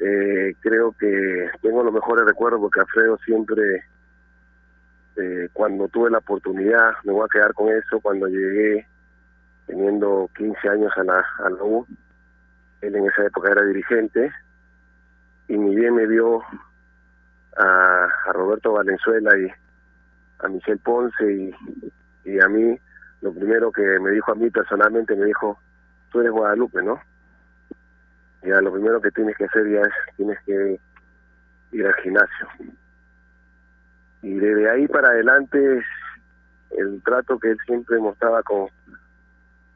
Eh, creo que tengo los mejores recuerdos porque Alfredo siempre, eh, cuando tuve la oportunidad, me voy a quedar con eso, cuando llegué teniendo 15 años a la, a la U, él en esa época era dirigente, y mi bien me vio a, a Roberto Valenzuela y a Michel Ponce y, y a mí, lo primero que me dijo a mí personalmente, me dijo, tú eres Guadalupe, ¿no? Ya lo primero que tienes que hacer ya es, tienes que ir al gimnasio. Y desde ahí para adelante, el trato que él siempre mostraba con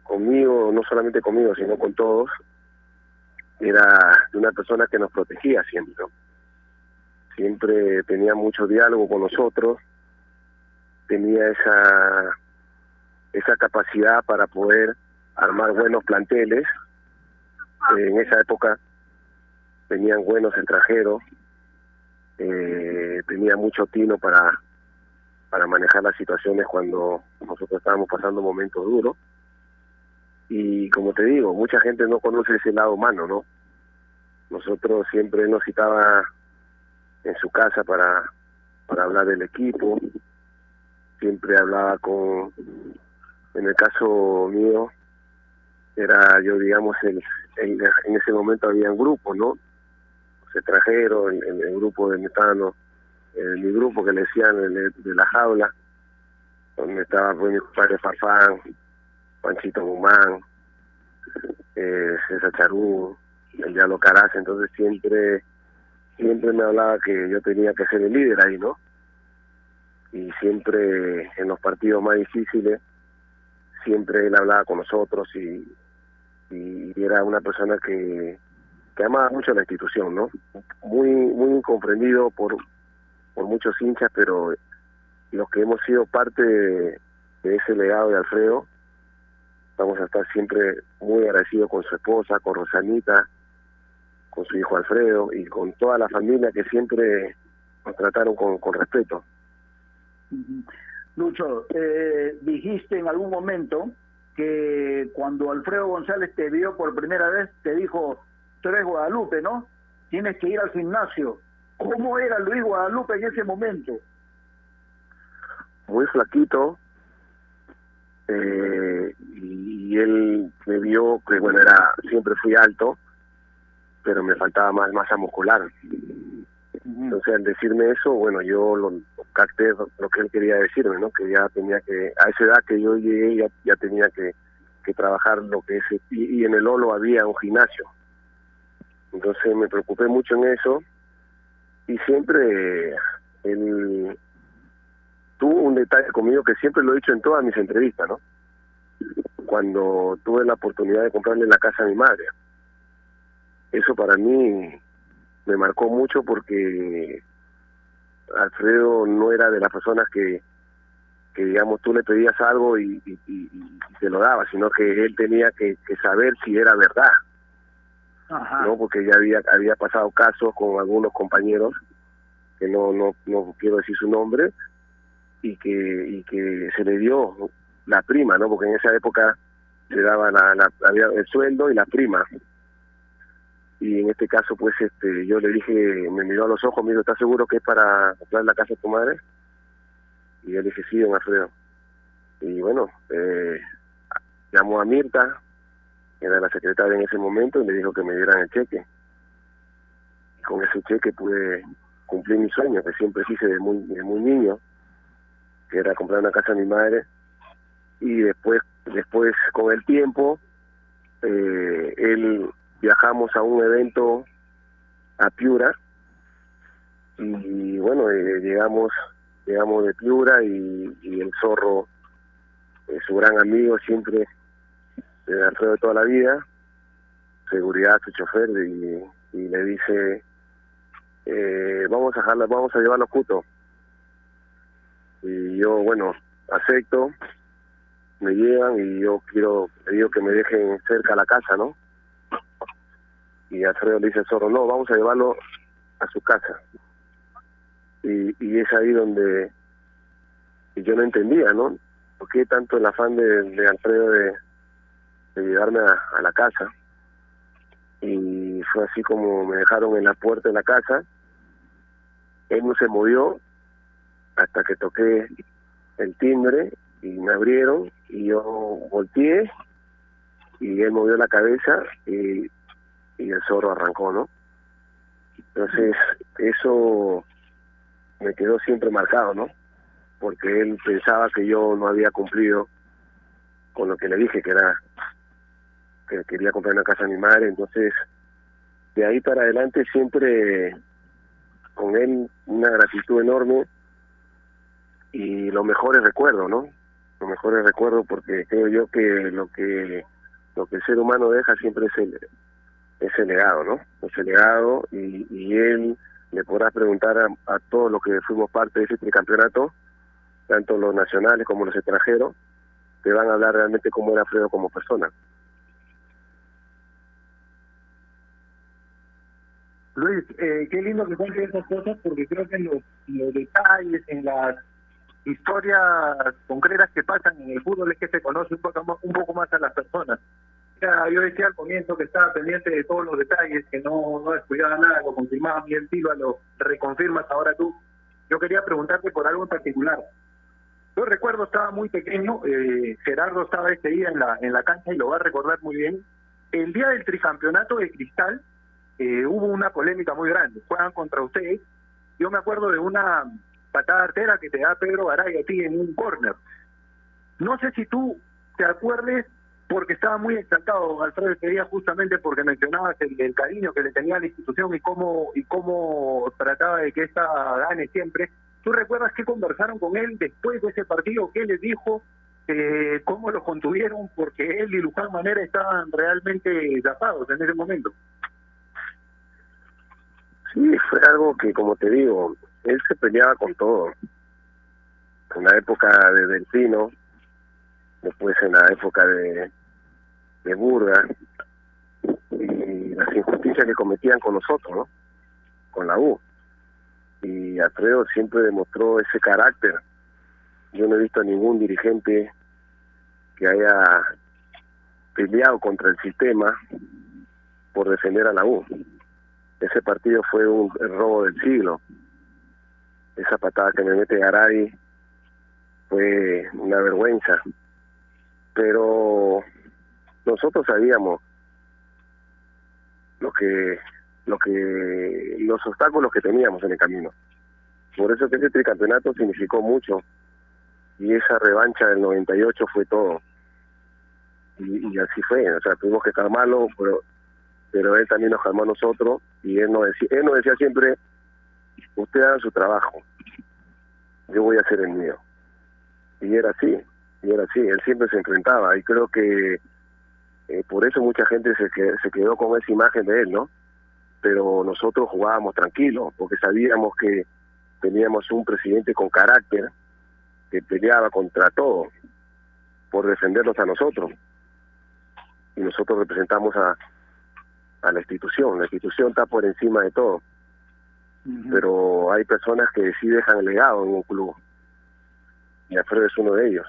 conmigo, no solamente conmigo, sino con todos, era de una persona que nos protegía siempre. Siempre tenía mucho diálogo con nosotros, tenía esa esa capacidad para poder armar buenos planteles en esa época tenían buenos extranjeros, eh, tenía mucho tino para para manejar las situaciones cuando nosotros estábamos pasando momentos duros. Y como te digo, mucha gente no conoce ese lado humano, ¿no? Nosotros siempre nos citaba en su casa para, para hablar del equipo, siempre hablaba con, en el caso mío, era yo, digamos, el, en ese momento había un grupo, ¿no? Los extranjeros, el, el grupo de Metano, en mi grupo que le decían de, de la jaula, donde estaba pues, mi padre Farfán, Panchito Guzmán, eh, César Charú, el Yalo Caraz, entonces siempre siempre me hablaba que yo tenía que ser el líder ahí, ¿no? Y siempre en los partidos más difíciles, siempre él hablaba con nosotros y, y era una persona que, que amaba mucho la institución, ¿no? Muy muy incomprendido por por muchos hinchas, pero los que hemos sido parte de, ese legado de Alfredo, vamos a estar siempre muy agradecidos con su esposa, con Rosanita, con su hijo Alfredo y con toda la familia que siempre nos trataron con, con respeto. Lucho, eh, dijiste en algún momento que cuando Alfredo González te vio por primera vez, te dijo, tú eres Guadalupe, ¿no? Tienes que ir al gimnasio. ¿Cómo era Luis Guadalupe en ese momento? Muy flaquito, eh, y, él me vio que, bueno, era siempre fui alto, pero me faltaba más masa muscular. Entonces, al decirme eso, bueno, yo lo, capté lo que él quería decirme, ¿no? Que ya tenía que, a esa edad que yo llegué, ya, tenía que, que trabajar lo que es, y, y en el Olo había un gimnasio. Entonces me preocupé mucho en eso y siempre él tuvo un detalle conmigo que siempre lo he dicho en todas mis entrevistas, ¿no? Cuando tuve la oportunidad de comprarle la casa a mi madre. Eso para mí me marcó mucho porque Alfredo no era de las personas que, que digamos, tú le pedías algo y, y, y, te lo daba, sino que él tenía que, que saber si era verdad. no porque ya había había pasado casos con algunos compañeros que no no no quiero decir su nombre y que y que se le dio la prima no porque en esa época se daba la, la había el sueldo y la prima y en este caso pues este yo le dije me miró a los ojos me dijo ¿estás seguro que es para comprar la casa de tu madre? y yo le dije sí don Alfredo y bueno eh, llamó a Mirta era la secretaria en ese momento y me dijo que me dieran el cheque. Y con ese cheque pude cumplir mi sueño, que siempre hice de muy, de muy niño, que era comprar una casa a mi madre. Y después, después con el tiempo, eh, él viajamos a un evento a Piura y bueno, eh, llegamos llegamos de Piura y, el zorro, eh, su gran amigo, siempre de Alfredo de toda la vida, seguridad su chofer y, y le dice eh, vamos a dejarla, vamos a llevarlo a y yo bueno acepto me llevan y yo quiero le digo que me dejen cerca a la casa no y Alfredo le dice al no vamos a llevarlo a su casa y, es ahí donde yo no entendía no por qué tanto el afán de, Alfredo de de llevarme a, a, la casa y fue así como me dejaron en la puerta de la casa. Él no se movió hasta que toqué el timbre y me abrieron y yo volteé y él movió la cabeza y, y el zorro arrancó no entonces eso me quedó siempre marcado no porque él pensaba que yo no había cumplido con lo que le dije que era que quería comprar una casa a mi madre, entonces de ahí para adelante siempre con él una gratitud enorme y los mejores recuerdos, ¿no? Los mejores recuerdos porque creo yo que lo que lo que el ser humano deja siempre es el ese legado, ¿no? Ese legado y, y él le podrá preguntar a, todos los que fuimos parte de ese tricampeonato, tanto los nacionales como los extranjeros, que van a hablar realmente cómo era Alfredo como persona. Luis, eh, qué lindo que cuentes esas cosas porque creo que los, los detalles, en las historias concretas que pasan en el fútbol es que se conoce un poco más, un poco más a las personas. Yo decía al comienzo que estaba pendiente de todos los detalles, que no, no descuidaba nada, lo confirmaba Miguel Silva, lo reconfirmas ahora tú. Yo quería preguntarte por algo en particular. Yo recuerdo, estaba muy pequeño, eh, Gerardo estaba ese día en la, en la cancha y lo va a recordar muy bien. El día del tricampeonato de Cristal eh, hubo una polémica muy grande. Juegan contra ustedes. Yo me acuerdo de una patada artera que te da Pedro Garay a ti en un corner. No sé si tú te acuerdes, porque estaba muy exaltado Alfredo ese día justamente porque mencionabas el, cariño que le tenía a la institución y cómo, y cómo trataba de que esta gane siempre. ¿Tú recuerdas qué conversaron con él después de ese partido? ¿Qué les dijo? Eh, ¿Cómo lo contuvieron? Porque él y Luján Manera estaban realmente tapados en ese momento. Sí, fue algo que, como te digo, él se peleaba con todo. En la época de Delfino, después en la época de, de Burga, y las injusticias que cometían con nosotros, ¿no? Con la U. Y Alfredo siempre demostró ese carácter. Yo no he visto a ningún dirigente que haya peleado contra el sistema por defender a la U. Ese partido fue un robo del siglo. Esa patada que me mete Garay fue una vergüenza. Pero nosotros sabíamos lo que lo que los obstáculos que teníamos en el camino. Por eso que ese tricampeonato significó mucho y esa revancha del 98 fue todo. Y, así fue, o sea, tuvimos que estar malos, pero pero él también nos calmó a nosotros y él nos decía, él nos decía siempre, usted haga su trabajo, yo voy a hacer el mío. Y era así, y era así, él siempre se enfrentaba y creo que eh, por eso mucha gente se, que, se quedó con esa imagen de él, ¿no? Pero nosotros jugábamos tranquilos porque sabíamos que teníamos un presidente con carácter que peleaba contra todo por defendernos a nosotros. Y nosotros representamos a, a la institución. La institución está por encima de todo. Pero hay personas que sí dejan legado en un club. Y Alfredo es uno de ellos.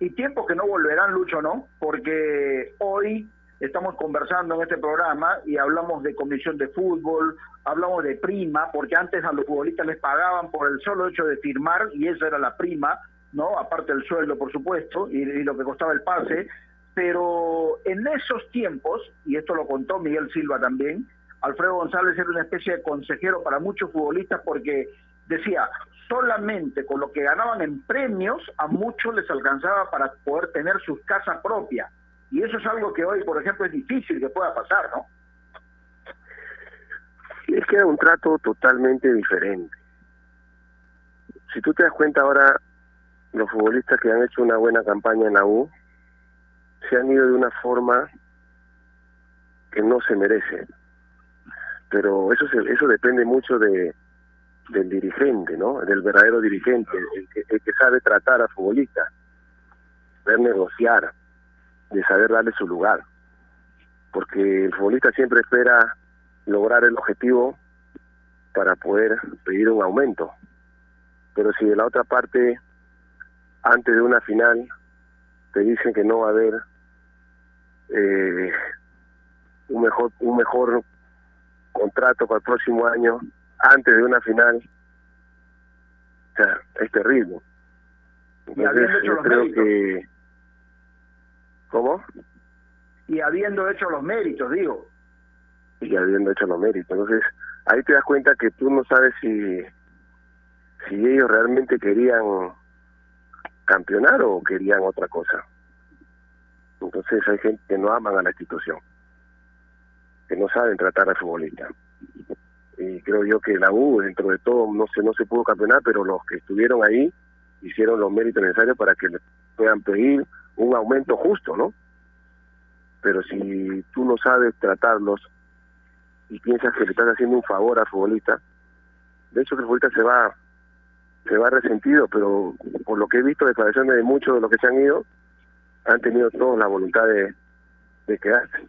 Y tiempos que no volverán, Lucho, ¿no? Porque hoy estamos conversando en este programa y hablamos de comisión de fútbol, hablamos de prima, porque antes a los futbolistas les pagaban por el solo hecho de firmar y esa era la prima, ¿no? Aparte del sueldo, por supuesto, y, y lo que costaba el pase. Pero en esos tiempos, y esto lo contó Miguel Silva también, Alfredo González era una especie de consejero para muchos futbolistas porque decía, solamente con lo que ganaban en premios, a muchos les alcanzaba para poder tener sus casas propias. Y eso es algo que hoy, por ejemplo, es difícil que pueda pasar, ¿no? Es que era un trato totalmente diferente. Si tú te das cuenta ahora, los futbolistas que han hecho una buena campaña en la U, se han ido de una forma que no se merece. Pero eso se, eso depende mucho de del dirigente, ¿no? Del verdadero dirigente, el que, el que sabe tratar a futbolistas, saber negociar, de saber darle su lugar. Porque el futbolista siempre espera lograr el objetivo para poder pedir un aumento. Pero si de la otra parte, antes de una final, te dicen que no va a haber eh, un mejor un mejor contrato para el próximo año antes de una final o sea es terrible. Entonces yo creo méritos. que cómo y habiendo hecho los méritos digo. Y habiendo hecho los méritos. Entonces ahí te das cuenta que tú no sabes si si ellos realmente querían campeonar o querían otra cosa. Entonces hay gente que no aman a la institución, que no saben tratar al futbolista. Y creo yo que la U, dentro de todo, no se, no se pudo campeonar, pero los que estuvieron ahí hicieron los méritos necesarios para que le puedan pedir un aumento justo, ¿no? Pero si tú no sabes tratarlos y piensas que le estás haciendo un favor al futbolista, de hecho que el futbolista se va se va resentido, pero por lo que he visto declaraciones de muchos de los que se han ido, han tenido todos la voluntad de, de quedarse.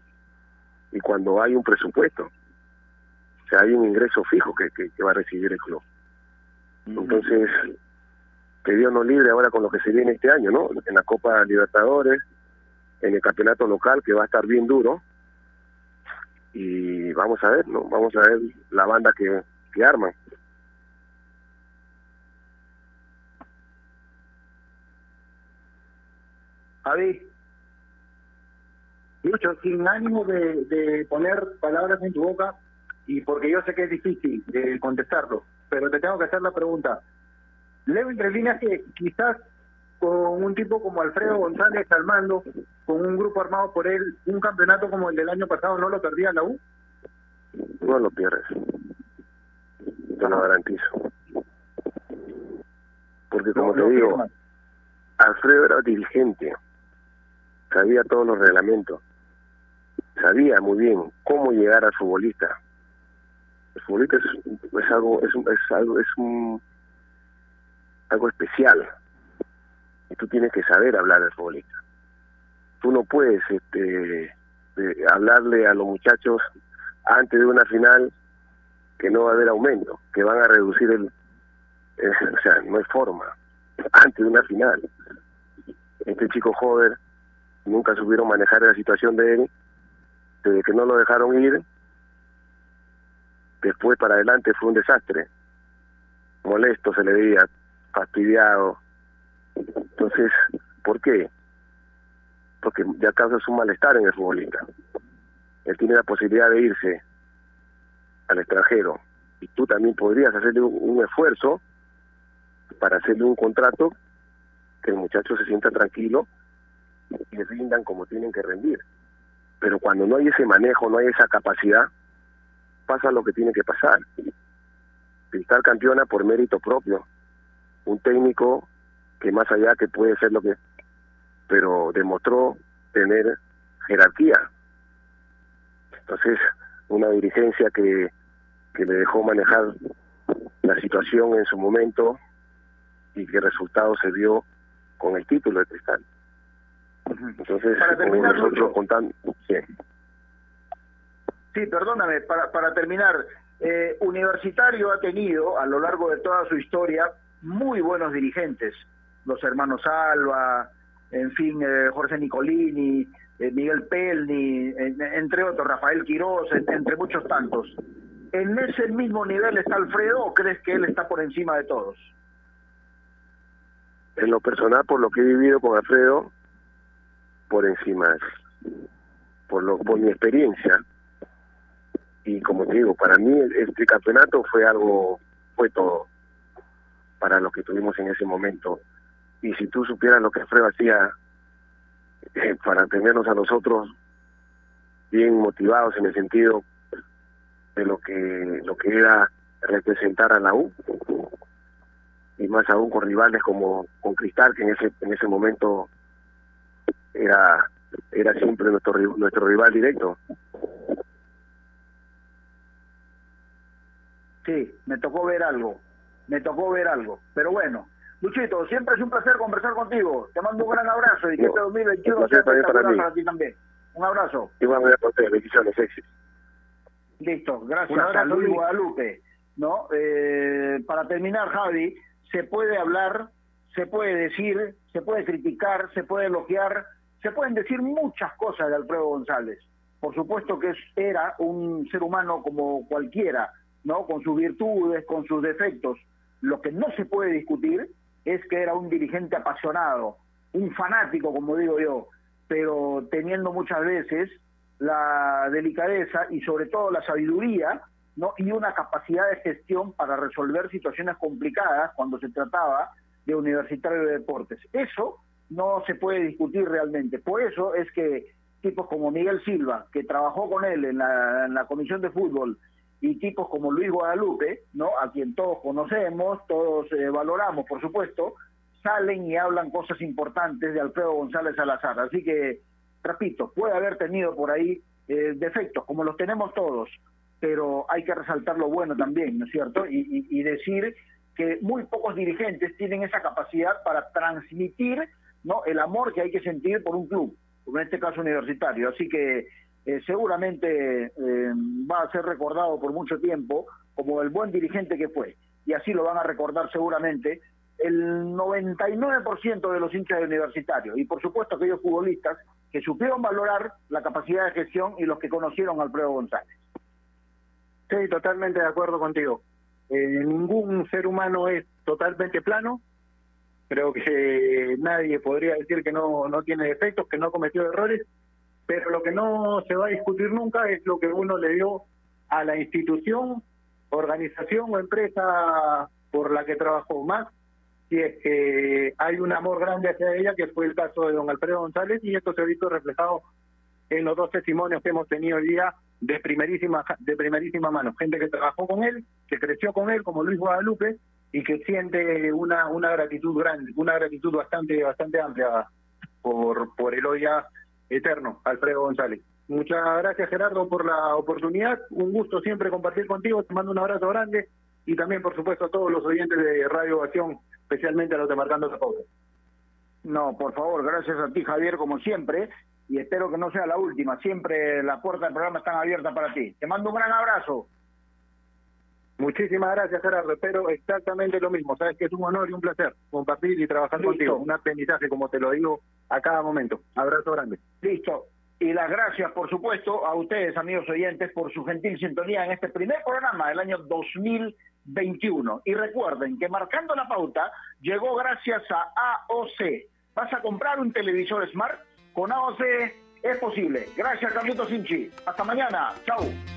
y cuando hay un presupuesto. O sea, hay un ingreso fijo que, que, que va a recibir el club. Entonces, que Dios nos libre ahora con lo que se viene este año, ¿no? En la Copa Libertadores, en el campeonato local, que va a estar bien duro. Y vamos a ver, ¿no? Vamos a ver la banda que, que arman. Javi. Lucho, sin ánimo de, de poner palabras en tu boca, y porque yo sé que es difícil de contestarlo, pero te tengo que hacer la pregunta. Leo entre líneas que quizás con un tipo como Alfredo González al mando, con un grupo armado por él, un campeonato como el del año pasado no lo perdía la U. No lo pierdes. Te lo garantizo. Porque como te digo, Alfredo era dirigente, sabía todos los reglamentos, sabía muy bien cómo llegar al futbolista. El futbolista es, es algo, es, un- es algo, es un algo especial y tú tienes que saber hablar al futbolista. Tú no puedes este hablarle a los muchachos antes de una final que no va a haber aumento, que van a reducir el, eh, o sea, no hay forma, antes de una final. Este chico joven nunca supieron manejar la situación de él, desde que no lo dejaron ir, después para adelante fue un desastre, molesto se le veía, fastidiado. Entonces, ¿por qué? Porque ya causa un malestar en el futbolista. Él tiene la posibilidad de irse al extranjero y tú también podrías hacerle un, un esfuerzo para hacerle un contrato que el muchacho se sienta tranquilo y rindan como tienen que rendir. Pero cuando no hay ese manejo, no hay esa capacidad, pasa lo que tiene que pasar. Cristal campeona por mérito propio. Un técnico que más allá que puede ser lo que... pero demostró tener jerarquía. Entonces, una dirigencia que, que le dejó manejar la situación en su momento y que el resultado se vio con el título de Cristal. Entonces, Para terminar, nosotros contando... Sí. Sí, perdóname, para, para terminar, eh, Universitario ha tenido a lo largo de toda su historia muy buenos dirigentes, los hermanos Alba, en fin, eh, Jorge Nicolini, eh, Miguel Pelni, en- entre otros, Rafael Quirós, en- entre muchos tantos. ¿En ese mismo nivel está Alfredo o crees que él está por encima de todos? en lo personal, por lo que he vivido con Alfredo, por encima, por lo por mi experiencia. Y como te digo, para mí este campeonato fue algo, fue todo para lo que tuvimos en ese momento. Y si tú supieras lo que Alfredo hacía eh, para tenernos a nosotros bien motivados en el sentido de lo que lo que era representar a la U y más aún con rivales como con Cristal que en ese en ese momento era era siempre nuestro nuestro rival directo Sí, me tocó ver algo, me tocó ver algo. Pero bueno, Luchito, siempre es un placer conversar contigo. Te mando un gran abrazo y que este 2021 el sea para espectacular mí. para ti también. Un abrazo. igual bendiciones éxito Listo, gracias Un abrazo, a Luis. Guadalupe. ¿no? Eh, para terminar, Javi, se puede hablar, se puede decir, se puede criticar, se puede elogiar, se pueden decir muchas cosas de Alfredo González. Por supuesto que es- era un ser humano como cualquiera, ¿no? Con sus virtudes, con sus defectos. Lo que no se puede discutir es que era un dirigente apasionado, un fanático, como digo yo, pero teniendo muchas veces la delicadeza y sobre todo la sabiduría ¿no? y una capacidad de gestión para resolver situaciones complicadas cuando se trataba de universitario de deportes. Eso no se puede discutir realmente. Por eso es que tipos como Miguel Silva, que trabajó con él en la, en la comisión de fútbol, y tipos como Luis Guadalupe, ¿no? a quien todos conocemos, todos eh, valoramos, por supuesto, salen y hablan cosas importantes de Alfredo González Salazar. Así que, repito, puede haber tenido por ahí eh, defectos, como los tenemos todos, pero hay que resaltar lo bueno también, ¿no es cierto? Y, y- y decir que muy pocos dirigentes tienen esa capacidad para transmitir ¿no? el amor que hay que sentir por un club, como en este caso universitario. Así que eh, seguramente eh, va a ser recordado por mucho tiempo como el buen dirigente que fue. Y así lo van a recordar seguramente el 99% de los hinchas de universitario y por supuesto aquellos futbolistas que supieron valorar la capacidad de gestión y los que conocieron a Alfredo González. Sí, totalmente de acuerdo contigo. Eh, ningún ser humano es totalmente plano. Creo que nadie podría decir que no, no tiene defectos, que no cometió errores, pero lo que no se va a discutir nunca es lo que uno le dio a la institución, organización o empresa por la que trabajó más si es que hay un amor grande hacia ella, que fue el caso de don Alfredo González, y esto se ha visto reflejado en los dos testimonios que hemos tenido hoy día de primerísima, de primerísima mano. Gente que trabajó con él, que creció con él, como Luis Guadalupe, y que siente una, una gratitud grande, una gratitud bastante, bastante amplia por, por el hoy ya eterno, Alfredo González. Muchas gracias Gerardo por la oportunidad, un gusto siempre compartir contigo, te mando un abrazo grande y también por supuesto a todos los oyentes de Radio Acción especialmente a los de Marcando la Pauta. No, por favor, gracias a ti Javier como siempre y espero que no sea la última. Siempre las puertas del programa están abiertas para ti. Te mando un gran abrazo. Muchísimas gracias, Gerardo. Espero exactamente lo mismo. Sabes que es un honor y un placer compartir y trabajar contigo. Un aprendizaje, como te lo digo, a cada momento. Abrazo grande. Listo. Y las gracias, por supuesto, a ustedes, amigos oyentes, por su gentil sintonía en este primer programa del año 2021. Y recuerden que marcando la pauta llegó gracias a AOC. ¿Vas a comprar un televisor Smart? Con AOC es posible. Gracias, Carlitos Sinchi. Hasta mañana. Chau.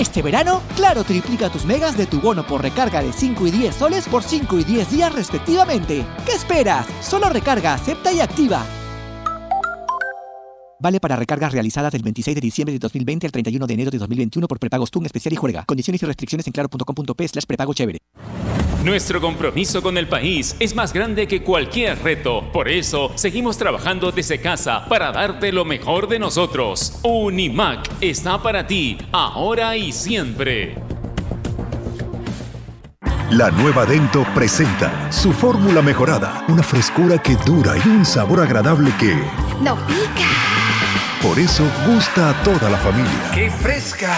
Este verano, Claro triplica tus megas de tu bono por recarga de 5 y 10 soles por 5 y 10 días respectivamente. ¿Qué esperas? Solo recarga, acepta y activa. Vale para recargas realizadas del 26 de diciembre de 2020 al 31 de enero de 2021 por prepagos TUN especial y juega. Condiciones y restricciones en claro.com.p slash prepago chévere. Nuestro compromiso con el país es más grande que cualquier reto. Por eso, seguimos trabajando desde casa para darte lo mejor de nosotros. Unimac está para ti, ahora y siempre. La nueva Dento presenta su fórmula mejorada, una frescura que dura y un sabor agradable que no pica. Por eso gusta a toda la familia. ¡Qué fresca!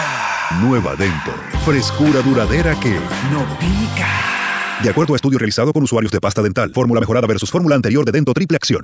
Nueva Dento, frescura duradera que no pica. De acuerdo a estudio realizado con usuarios de pasta dental, fórmula mejorada versus fórmula anterior de Dento Triple Acción.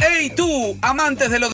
¡Hey tú, amantes de los